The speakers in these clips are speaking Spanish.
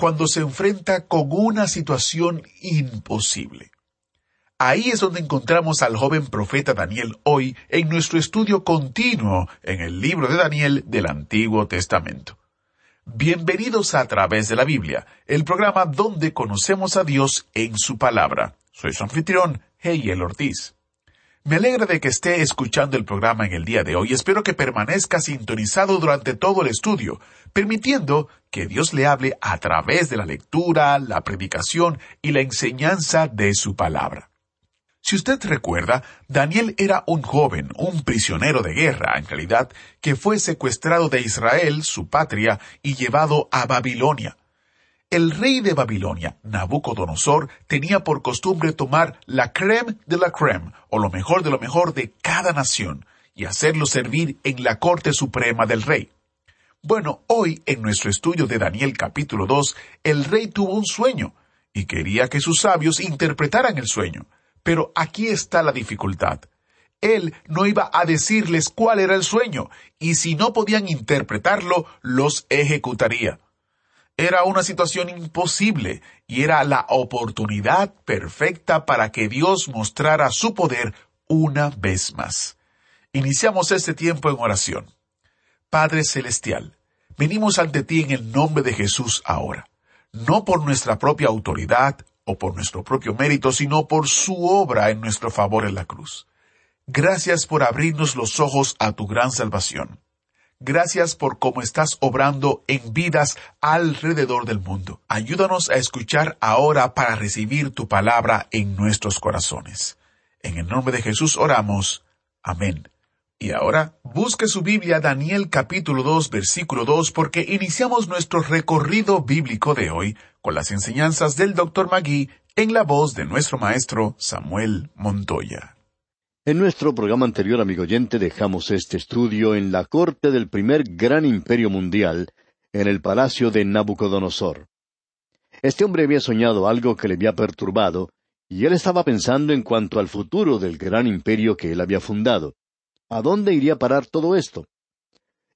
Cuando se enfrenta con una situación imposible. Ahí es donde encontramos al joven profeta Daniel hoy en nuestro estudio continuo en el libro de Daniel del Antiguo Testamento. Bienvenidos a través de la Biblia, el programa donde conocemos a Dios en su palabra. Soy su anfitrión, Heyel Ortiz. Me alegra de que esté escuchando el programa en el día de hoy. Espero que permanezca sintonizado durante todo el estudio, permitiendo que Dios le hable a través de la lectura, la predicación y la enseñanza de su palabra. Si usted recuerda, Daniel era un joven, un prisionero de guerra, en realidad, que fue secuestrado de Israel, su patria, y llevado a Babilonia. El rey de Babilonia, Nabucodonosor, tenía por costumbre tomar la creme de la creme, o lo mejor de lo mejor de cada nación, y hacerlo servir en la corte suprema del rey. Bueno, hoy en nuestro estudio de Daniel capítulo 2, el rey tuvo un sueño, y quería que sus sabios interpretaran el sueño. Pero aquí está la dificultad. Él no iba a decirles cuál era el sueño, y si no podían interpretarlo, los ejecutaría. Era una situación imposible, y era la oportunidad perfecta para que Dios mostrara su poder una vez más. Iniciamos este tiempo en oración. Padre Celestial, venimos ante ti en el nombre de Jesús ahora, no por nuestra propia autoridad o por nuestro propio mérito, sino por su obra en nuestro favor en la cruz. Gracias por abrirnos los ojos a tu gran salvación. Gracias por cómo estás obrando en vidas alrededor del mundo. Ayúdanos a escuchar ahora para recibir tu palabra en nuestros corazones. En el nombre de Jesús oramos. Amén. Y ahora, busque su Biblia Daniel capítulo 2 versículo 2 porque iniciamos nuestro recorrido bíblico de hoy con las enseñanzas del Dr. Magui en la voz de nuestro maestro Samuel Montoya. En nuestro programa anterior, amigo oyente, dejamos este estudio en la corte del primer gran imperio mundial, en el palacio de Nabucodonosor. Este hombre había soñado algo que le había perturbado, y él estaba pensando en cuanto al futuro del gran imperio que él había fundado. ¿A dónde iría a parar todo esto?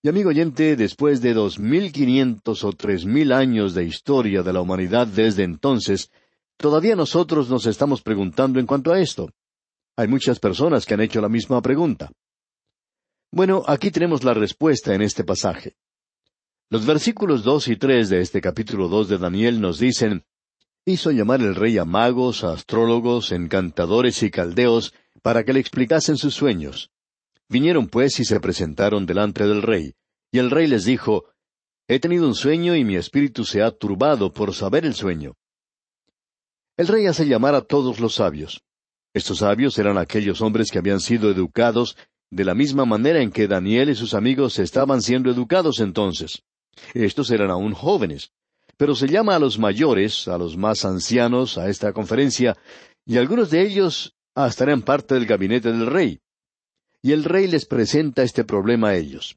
Y amigo oyente, después de dos mil quinientos o tres mil años de historia de la humanidad desde entonces, todavía nosotros nos estamos preguntando en cuanto a esto. Hay muchas personas que han hecho la misma pregunta. Bueno, aquí tenemos la respuesta en este pasaje. Los versículos dos y tres de este capítulo dos de Daniel nos dicen Hizo llamar el rey a magos, a astrólogos, encantadores y caldeos para que le explicasen sus sueños. Vinieron pues y se presentaron delante del rey, y el rey les dijo, He tenido un sueño y mi espíritu se ha turbado por saber el sueño. El rey hace llamar a todos los sabios. Estos sabios eran aquellos hombres que habían sido educados de la misma manera en que Daniel y sus amigos estaban siendo educados entonces. Estos eran aún jóvenes. Pero se llama a los mayores, a los más ancianos, a esta conferencia, y algunos de ellos hasta eran parte del gabinete del rey y el rey les presenta este problema a ellos.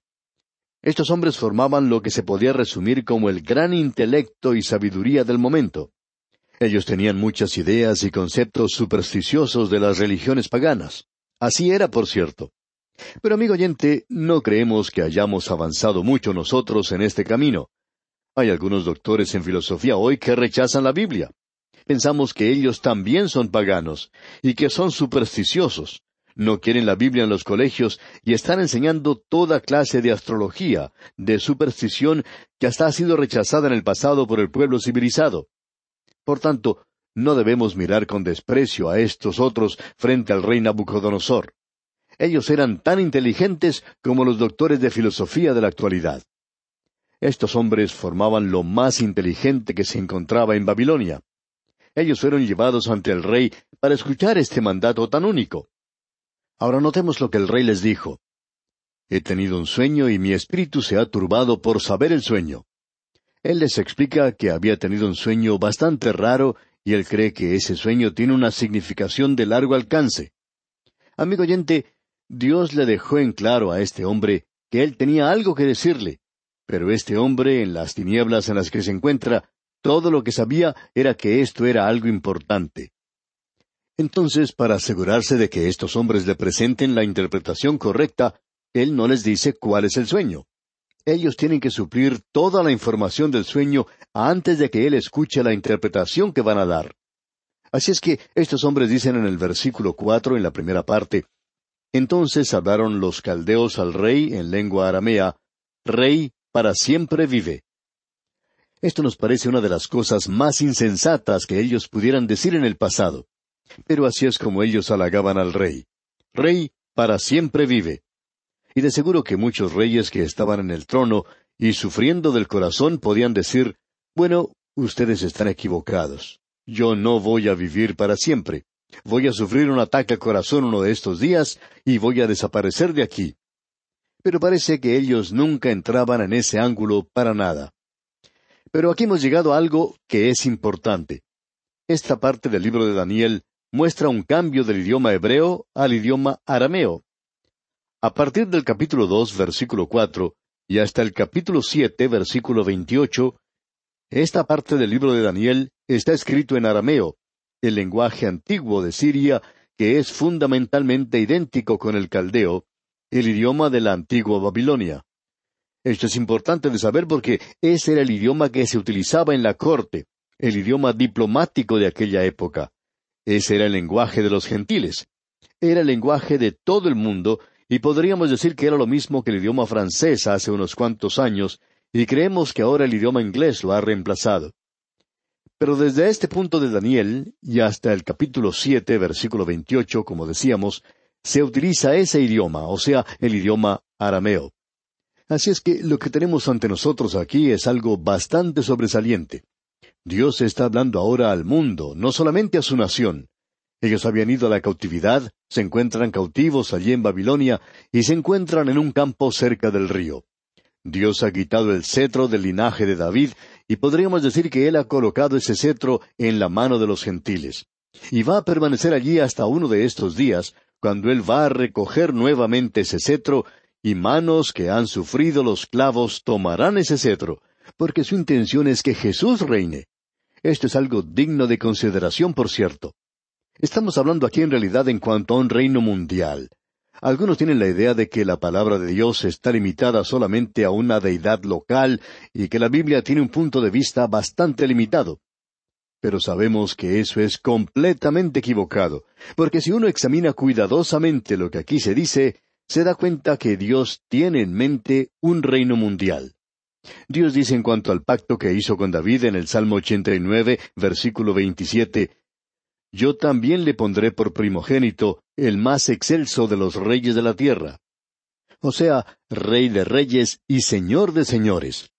Estos hombres formaban lo que se podía resumir como el gran intelecto y sabiduría del momento. Ellos tenían muchas ideas y conceptos supersticiosos de las religiones paganas. Así era, por cierto. Pero amigo oyente, no creemos que hayamos avanzado mucho nosotros en este camino. Hay algunos doctores en filosofía hoy que rechazan la Biblia. Pensamos que ellos también son paganos y que son supersticiosos no quieren la Biblia en los colegios y están enseñando toda clase de astrología, de superstición que hasta ha sido rechazada en el pasado por el pueblo civilizado. Por tanto, no debemos mirar con desprecio a estos otros frente al rey Nabucodonosor. Ellos eran tan inteligentes como los doctores de filosofía de la actualidad. Estos hombres formaban lo más inteligente que se encontraba en Babilonia. Ellos fueron llevados ante el rey para escuchar este mandato tan único. Ahora notemos lo que el rey les dijo. He tenido un sueño y mi espíritu se ha turbado por saber el sueño. Él les explica que había tenido un sueño bastante raro y él cree que ese sueño tiene una significación de largo alcance. Amigo oyente, Dios le dejó en claro a este hombre que él tenía algo que decirle, pero este hombre, en las tinieblas en las que se encuentra, todo lo que sabía era que esto era algo importante. Entonces, para asegurarse de que estos hombres le presenten la interpretación correcta, él no les dice cuál es el sueño. Ellos tienen que suplir toda la información del sueño antes de que él escuche la interpretación que van a dar. Así es que estos hombres dicen en el versículo cuatro, en la primera parte, Entonces hablaron los caldeos al rey en lengua aramea, Rey, para siempre vive. Esto nos parece una de las cosas más insensatas que ellos pudieran decir en el pasado. Pero así es como ellos halagaban al rey. Rey para siempre vive. Y de seguro que muchos reyes que estaban en el trono y sufriendo del corazón podían decir, bueno, ustedes están equivocados. Yo no voy a vivir para siempre. Voy a sufrir un ataque al corazón uno de estos días y voy a desaparecer de aquí. Pero parece que ellos nunca entraban en ese ángulo para nada. Pero aquí hemos llegado a algo que es importante. Esta parte del libro de Daniel muestra un cambio del idioma hebreo al idioma arameo. A partir del capítulo dos, versículo cuatro, y hasta el capítulo siete, versículo veintiocho, esta parte del libro de Daniel está escrito en arameo, el lenguaje antiguo de Siria, que es fundamentalmente idéntico con el caldeo, el idioma de la antigua Babilonia. Esto es importante de saber porque ese era el idioma que se utilizaba en la corte, el idioma diplomático de aquella época. Ese era el lenguaje de los gentiles. Era el lenguaje de todo el mundo, y podríamos decir que era lo mismo que el idioma francés hace unos cuantos años, y creemos que ahora el idioma inglés lo ha reemplazado. Pero desde este punto de Daniel y hasta el capítulo siete, versículo veintiocho, como decíamos, se utiliza ese idioma, o sea, el idioma arameo. Así es que lo que tenemos ante nosotros aquí es algo bastante sobresaliente. Dios está hablando ahora al mundo, no solamente a su nación. Ellos habían ido a la cautividad, se encuentran cautivos allí en Babilonia y se encuentran en un campo cerca del río. Dios ha quitado el cetro del linaje de David y podríamos decir que Él ha colocado ese cetro en la mano de los gentiles. Y va a permanecer allí hasta uno de estos días, cuando Él va a recoger nuevamente ese cetro y manos que han sufrido los clavos tomarán ese cetro, porque su intención es que Jesús reine. Esto es algo digno de consideración, por cierto. Estamos hablando aquí en realidad en cuanto a un reino mundial. Algunos tienen la idea de que la palabra de Dios está limitada solamente a una deidad local y que la Biblia tiene un punto de vista bastante limitado. Pero sabemos que eso es completamente equivocado, porque si uno examina cuidadosamente lo que aquí se dice, se da cuenta que Dios tiene en mente un reino mundial. Dios dice en cuanto al pacto que hizo con David en el Salmo 89, versículo 27, Yo también le pondré por primogénito el más excelso de los reyes de la tierra. O sea, rey de reyes y señor de señores.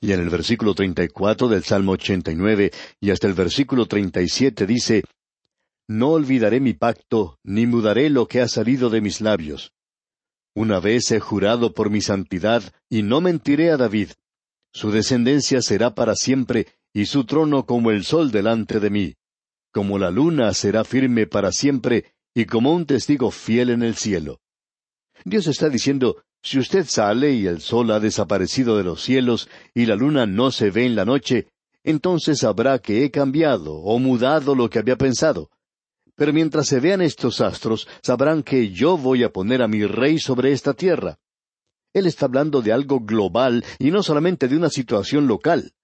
Y en el versículo 34 del Salmo 89 y hasta el versículo 37 dice, No olvidaré mi pacto, ni mudaré lo que ha salido de mis labios. Una vez he jurado por mi santidad, y no mentiré a David. Su descendencia será para siempre, y su trono como el sol delante de mí. Como la luna será firme para siempre, y como un testigo fiel en el cielo. Dios está diciendo, si usted sale y el sol ha desaparecido de los cielos, y la luna no se ve en la noche, entonces sabrá que he cambiado o mudado lo que había pensado. Pero mientras se vean estos astros, sabrán que yo voy a poner a mi rey sobre esta tierra. Él está hablando de algo global y no solamente de una situación local.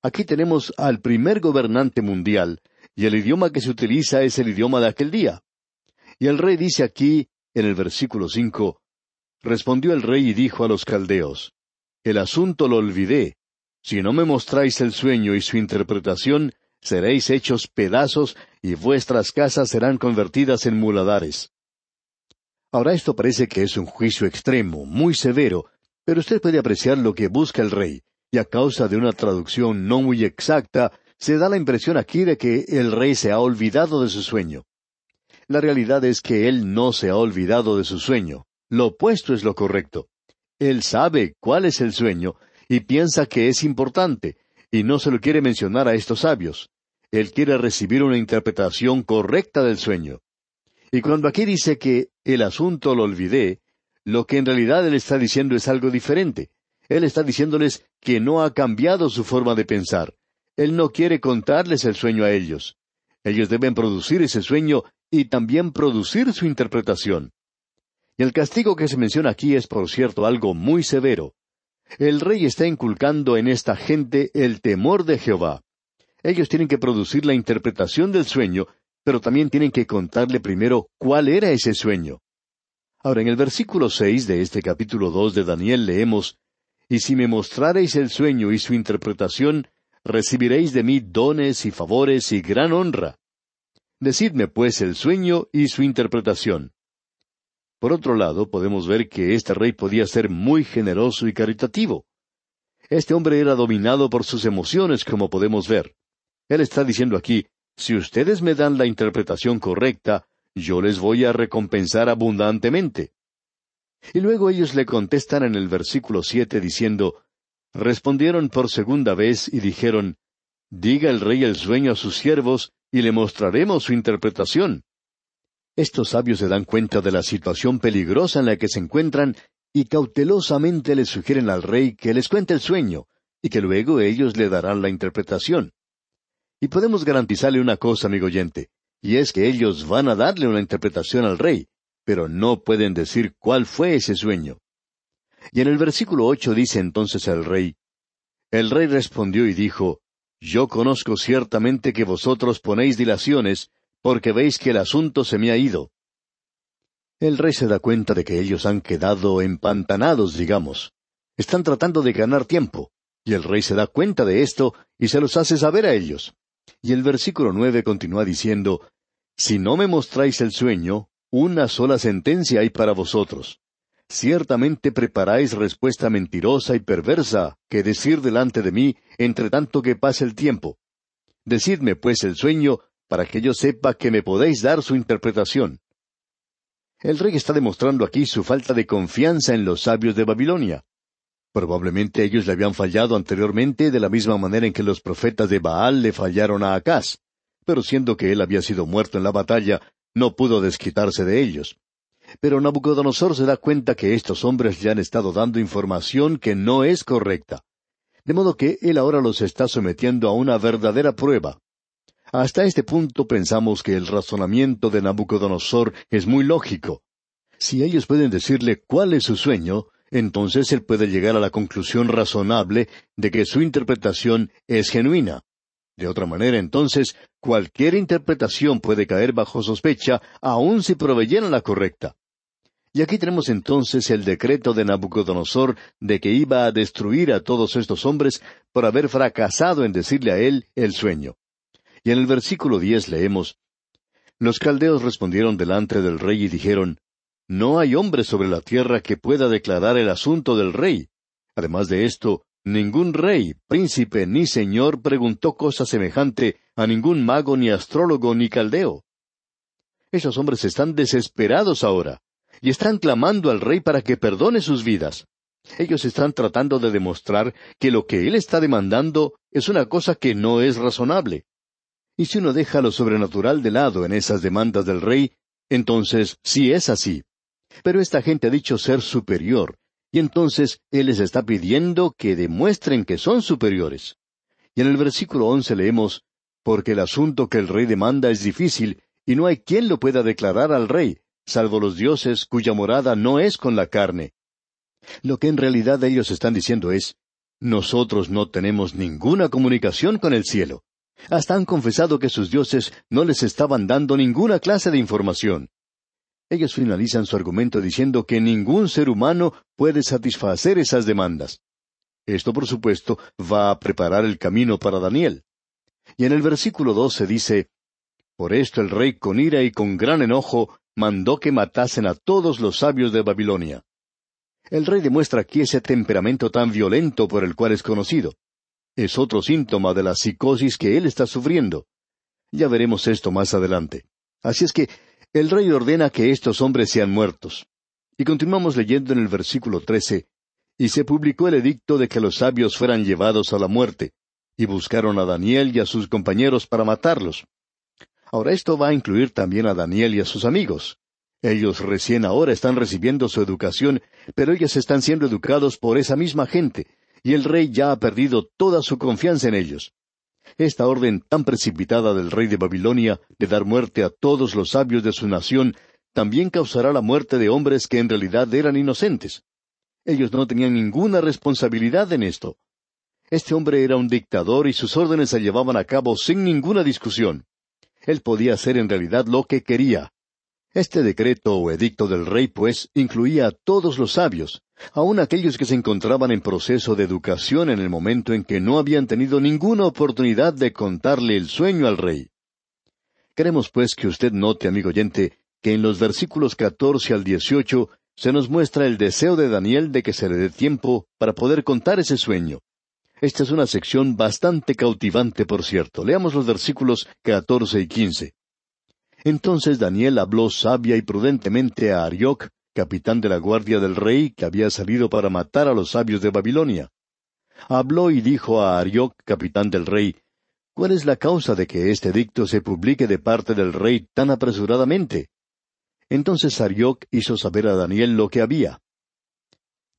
Aquí tenemos al primer gobernante mundial, y el idioma que se utiliza es el idioma de aquel día. Y el rey dice aquí, en el versículo cinco, Respondió el rey y dijo a los caldeos, El asunto lo olvidé. Si no me mostráis el sueño y su interpretación, seréis hechos pedazos y vuestras casas serán convertidas en muladares. Ahora esto parece que es un juicio extremo, muy severo, pero usted puede apreciar lo que busca el rey, y a causa de una traducción no muy exacta, se da la impresión aquí de que el rey se ha olvidado de su sueño. La realidad es que él no se ha olvidado de su sueño. Lo opuesto es lo correcto. Él sabe cuál es el sueño y piensa que es importante, y no se lo quiere mencionar a estos sabios. Él quiere recibir una interpretación correcta del sueño. Y cuando aquí dice que el asunto lo olvidé, lo que en realidad él está diciendo es algo diferente. Él está diciéndoles que no ha cambiado su forma de pensar. Él no quiere contarles el sueño a ellos. Ellos deben producir ese sueño y también producir su interpretación. Y el castigo que se menciona aquí es, por cierto, algo muy severo. El rey está inculcando en esta gente el temor de Jehová. Ellos tienen que producir la interpretación del sueño, pero también tienen que contarle primero cuál era ese sueño. Ahora, en el versículo seis de este capítulo dos de Daniel leemos Y si me mostrareis el sueño y su interpretación, recibiréis de mí dones y favores y gran honra. Decidme pues el sueño y su interpretación. Por otro lado, podemos ver que este rey podía ser muy generoso y caritativo. Este hombre era dominado por sus emociones, como podemos ver. Él está diciendo aquí, si ustedes me dan la interpretación correcta, yo les voy a recompensar abundantemente. Y luego ellos le contestan en el versículo siete diciendo, Respondieron por segunda vez y dijeron, Diga el rey el sueño a sus siervos, y le mostraremos su interpretación. Estos sabios se dan cuenta de la situación peligrosa en la que se encuentran y cautelosamente le sugieren al rey que les cuente el sueño y que luego ellos le darán la interpretación. Y podemos garantizarle una cosa, amigo oyente, y es que ellos van a darle una interpretación al rey, pero no pueden decir cuál fue ese sueño. Y en el versículo ocho dice entonces el rey, El rey respondió y dijo, Yo conozco ciertamente que vosotros ponéis dilaciones, porque veis que el asunto se me ha ido. El rey se da cuenta de que ellos han quedado empantanados, digamos. Están tratando de ganar tiempo, y el rey se da cuenta de esto y se los hace saber a ellos. Y el versículo nueve continúa diciendo, Si no me mostráis el sueño, una sola sentencia hay para vosotros. Ciertamente preparáis respuesta mentirosa y perversa que decir delante de mí entre tanto que pase el tiempo. Decidme pues el sueño para que yo sepa que me podéis dar su interpretación. El rey está demostrando aquí su falta de confianza en los sabios de Babilonia. Probablemente ellos le habían fallado anteriormente de la misma manera en que los profetas de Baal le fallaron a Acaz, pero siendo que él había sido muerto en la batalla, no pudo desquitarse de ellos. Pero Nabucodonosor se da cuenta que estos hombres le han estado dando información que no es correcta. De modo que él ahora los está sometiendo a una verdadera prueba. Hasta este punto pensamos que el razonamiento de Nabucodonosor es muy lógico. Si ellos pueden decirle cuál es su sueño, entonces él puede llegar a la conclusión razonable de que su interpretación es genuina. De otra manera, entonces, cualquier interpretación puede caer bajo sospecha, aun si proveyeran la correcta. Y aquí tenemos entonces el decreto de Nabucodonosor de que iba a destruir a todos estos hombres por haber fracasado en decirle a él el sueño. Y en el versículo diez leemos Los caldeos respondieron delante del rey y dijeron No hay hombre sobre la tierra que pueda declarar el asunto del rey. Además de esto, ningún rey, príncipe ni señor preguntó cosa semejante a ningún mago ni astrólogo ni caldeo. Esos hombres están desesperados ahora y están clamando al rey para que perdone sus vidas. Ellos están tratando de demostrar que lo que él está demandando es una cosa que no es razonable. Y si uno deja lo sobrenatural de lado en esas demandas del rey, entonces sí es así. Pero esta gente ha dicho ser superior, y entonces Él les está pidiendo que demuestren que son superiores. Y en el versículo once leemos, Porque el asunto que el rey demanda es difícil, y no hay quien lo pueda declarar al rey, salvo los dioses cuya morada no es con la carne. Lo que en realidad ellos están diciendo es, nosotros no tenemos ninguna comunicación con el cielo. Hasta han confesado que sus dioses no les estaban dando ninguna clase de información. Ellos finalizan su argumento diciendo que ningún ser humano puede satisfacer esas demandas. Esto, por supuesto, va a preparar el camino para Daniel. Y en el versículo doce dice, Por esto el rey con ira y con gran enojo mandó que matasen a todos los sabios de Babilonia. El rey demuestra aquí ese temperamento tan violento por el cual es conocido es otro síntoma de la psicosis que él está sufriendo. Ya veremos esto más adelante. Así es que el rey ordena que estos hombres sean muertos. Y continuamos leyendo en el versículo trece, y se publicó el edicto de que los sabios fueran llevados a la muerte, y buscaron a Daniel y a sus compañeros para matarlos. Ahora esto va a incluir también a Daniel y a sus amigos. Ellos recién ahora están recibiendo su educación, pero ellos están siendo educados por esa misma gente, y el rey ya ha perdido toda su confianza en ellos. Esta orden tan precipitada del rey de Babilonia de dar muerte a todos los sabios de su nación también causará la muerte de hombres que en realidad eran inocentes. Ellos no tenían ninguna responsabilidad en esto. Este hombre era un dictador y sus órdenes se llevaban a cabo sin ninguna discusión. Él podía hacer en realidad lo que quería. Este decreto o edicto del rey, pues, incluía a todos los sabios, aun aquellos que se encontraban en proceso de educación en el momento en que no habían tenido ninguna oportunidad de contarle el sueño al rey. Queremos, pues, que usted note, amigo oyente, que en los versículos catorce al dieciocho se nos muestra el deseo de Daniel de que se le dé tiempo para poder contar ese sueño. Esta es una sección bastante cautivante, por cierto. Leamos los versículos catorce y quince. Entonces Daniel habló sabia y prudentemente a Arioc, capitán de la guardia del rey, que había salido para matar a los sabios de Babilonia. Habló y dijo a Arioc, capitán del rey, ¿Cuál es la causa de que este dicto se publique de parte del rey tan apresuradamente? Entonces Arioc hizo saber a Daniel lo que había.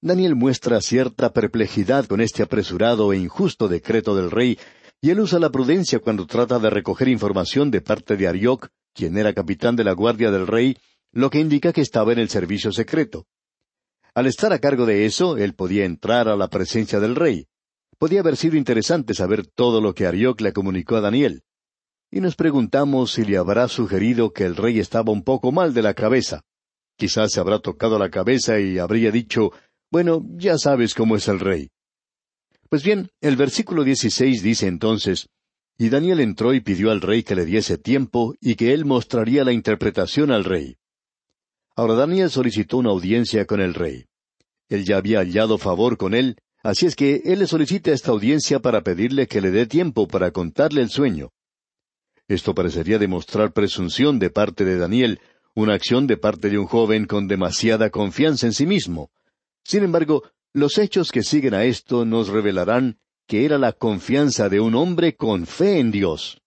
Daniel muestra cierta perplejidad con este apresurado e injusto decreto del rey, y él usa la prudencia cuando trata de recoger información de parte de Arioc, quien era capitán de la guardia del rey, lo que indica que estaba en el servicio secreto. Al estar a cargo de eso, él podía entrar a la presencia del rey. Podía haber sido interesante saber todo lo que Arioc le comunicó a Daniel y nos preguntamos si le habrá sugerido que el rey estaba un poco mal de la cabeza. Quizás se habrá tocado la cabeza y habría dicho, bueno, ya sabes cómo es el rey. Pues bien, el versículo 16 dice entonces, y Daniel entró y pidió al rey que le diese tiempo y que él mostraría la interpretación al rey. Ahora Daniel solicitó una audiencia con el rey. Él ya había hallado favor con él, así es que él le solicita esta audiencia para pedirle que le dé tiempo para contarle el sueño. Esto parecería demostrar presunción de parte de Daniel, una acción de parte de un joven con demasiada confianza en sí mismo. Sin embargo, los hechos que siguen a esto nos revelarán que era la confianza de un hombre con fe en Dios.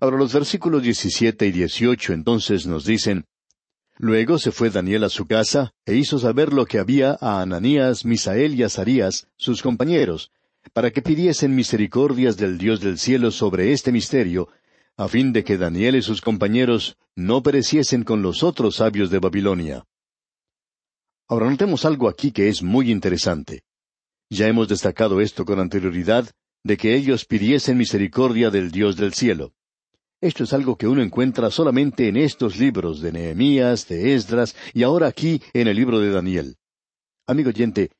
Ahora los versículos 17 y 18 entonces nos dicen, Luego se fue Daniel a su casa e hizo saber lo que había a Ananías, Misael y Azarías, sus compañeros, para que pidiesen misericordias del Dios del cielo sobre este misterio, a fin de que Daniel y sus compañeros no pereciesen con los otros sabios de Babilonia. Ahora notemos algo aquí que es muy interesante. Ya hemos destacado esto con anterioridad, de que ellos pidiesen misericordia del Dios del cielo. Esto es algo que uno encuentra solamente en estos libros de Nehemías, de Esdras y ahora aquí en el libro de Daniel. Amigo oyente,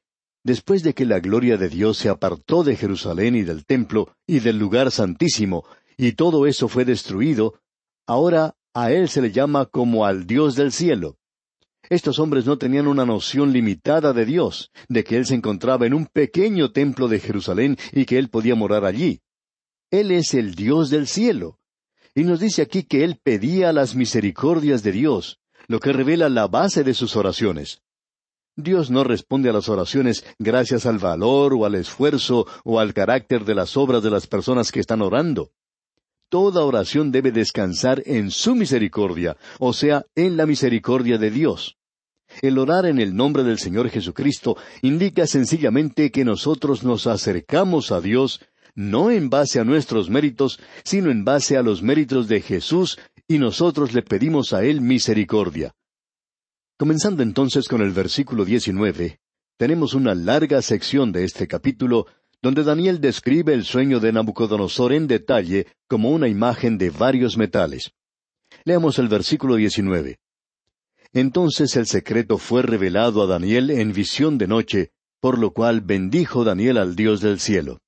después de que la gloria de Dios se apartó de Jerusalén y del templo y del lugar santísimo, y todo eso fue destruido, ahora a él se le llama como al Dios del cielo. Estos hombres no tenían una noción limitada de Dios, de que Él se encontraba en un pequeño templo de Jerusalén y que Él podía morar allí. Él es el Dios del cielo. Y nos dice aquí que Él pedía las misericordias de Dios, lo que revela la base de sus oraciones. Dios no responde a las oraciones gracias al valor o al esfuerzo o al carácter de las obras de las personas que están orando toda oración debe descansar en su misericordia, o sea, en la misericordia de Dios. El orar en el nombre del Señor Jesucristo indica sencillamente que nosotros nos acercamos a Dios no en base a nuestros méritos, sino en base a los méritos de Jesús, y nosotros le pedimos a Él misericordia. Comenzando entonces con el versículo 19, tenemos una larga sección de este capítulo donde Daniel describe el sueño de Nabucodonosor en detalle como una imagen de varios metales. Leamos el versículo 19. Entonces el secreto fue revelado a Daniel en visión de noche, por lo cual bendijo Daniel al Dios del cielo.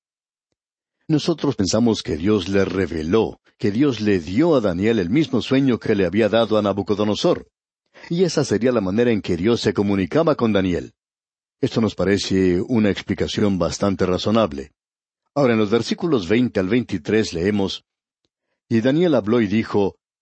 Nosotros pensamos que Dios le reveló, que Dios le dio a Daniel el mismo sueño que le había dado a Nabucodonosor. Y esa sería la manera en que Dios se comunicaba con Daniel. Esto nos parece una explicación bastante razonable. Ahora en los versículos veinte al veintitrés leemos Y Daniel habló y dijo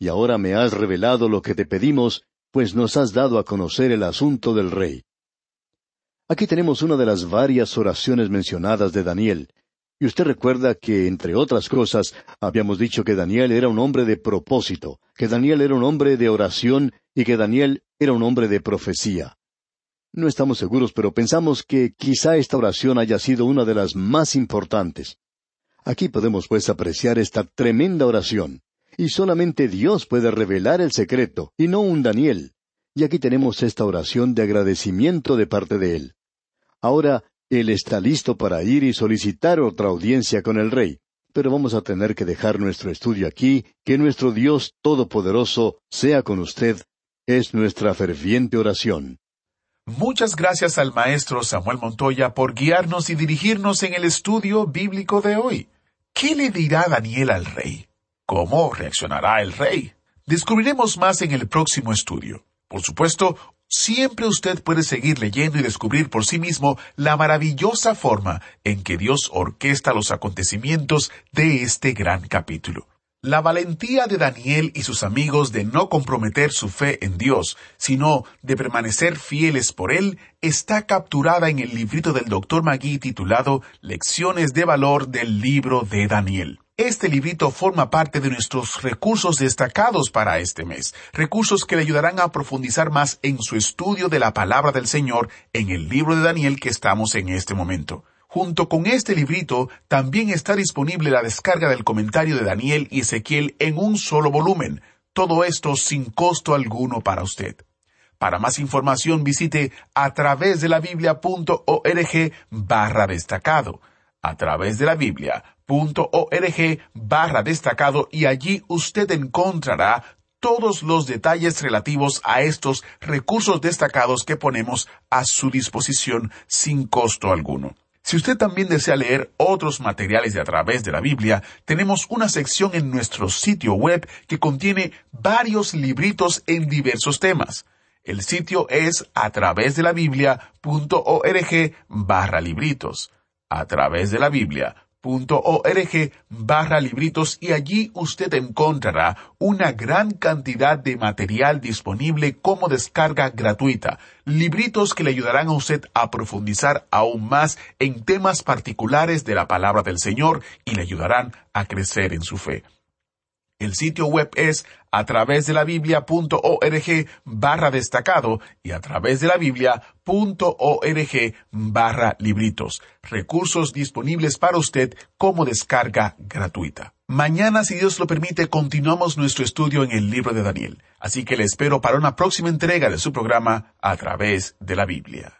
y ahora me has revelado lo que te pedimos, pues nos has dado a conocer el asunto del rey. Aquí tenemos una de las varias oraciones mencionadas de Daniel, y usted recuerda que, entre otras cosas, habíamos dicho que Daniel era un hombre de propósito, que Daniel era un hombre de oración y que Daniel era un hombre de profecía. No estamos seguros, pero pensamos que quizá esta oración haya sido una de las más importantes. Aquí podemos pues apreciar esta tremenda oración. Y solamente Dios puede revelar el secreto, y no un Daniel. Y aquí tenemos esta oración de agradecimiento de parte de él. Ahora, él está listo para ir y solicitar otra audiencia con el rey. Pero vamos a tener que dejar nuestro estudio aquí, que nuestro Dios Todopoderoso sea con usted. Es nuestra ferviente oración. Muchas gracias al maestro Samuel Montoya por guiarnos y dirigirnos en el estudio bíblico de hoy. ¿Qué le dirá Daniel al rey? ¿Cómo reaccionará el rey? Descubriremos más en el próximo estudio. Por supuesto, Siempre usted puede seguir leyendo y descubrir por sí mismo la maravillosa forma en que Dios orquesta los acontecimientos de este gran capítulo. La valentía de Daniel y sus amigos de no comprometer su fe en Dios, sino de permanecer fieles por Él, está capturada en el librito del Dr. Magui titulado Lecciones de Valor del Libro de Daniel. Este librito forma parte de nuestros recursos destacados para este mes, recursos que le ayudarán a profundizar más en su estudio de la palabra del Señor en el libro de Daniel que estamos en este momento. Junto con este librito también está disponible la descarga del comentario de Daniel y Ezequiel en un solo volumen, todo esto sin costo alguno para usted. Para más información visite a través de la biblia.org barra destacado. A través de la Biblia org barra destacado y allí usted encontrará todos los detalles relativos a estos recursos destacados que ponemos a su disposición sin costo alguno. Si usted también desea leer otros materiales de a través de la Biblia, tenemos una sección en nuestro sitio web que contiene varios libritos en diversos temas. El sitio es a través de la Biblia.org barra libritos. A través de la Biblia org barra libritos y allí usted encontrará una gran cantidad de material disponible como descarga gratuita, libritos que le ayudarán a usted a profundizar aún más en temas particulares de la palabra del Señor y le ayudarán a crecer en su fe. El sitio web es a través de la biblia.org barra destacado y a través de la biblia.org barra libritos. Recursos disponibles para usted como descarga gratuita. Mañana, si Dios lo permite, continuamos nuestro estudio en el libro de Daniel. Así que le espero para una próxima entrega de su programa a través de la Biblia.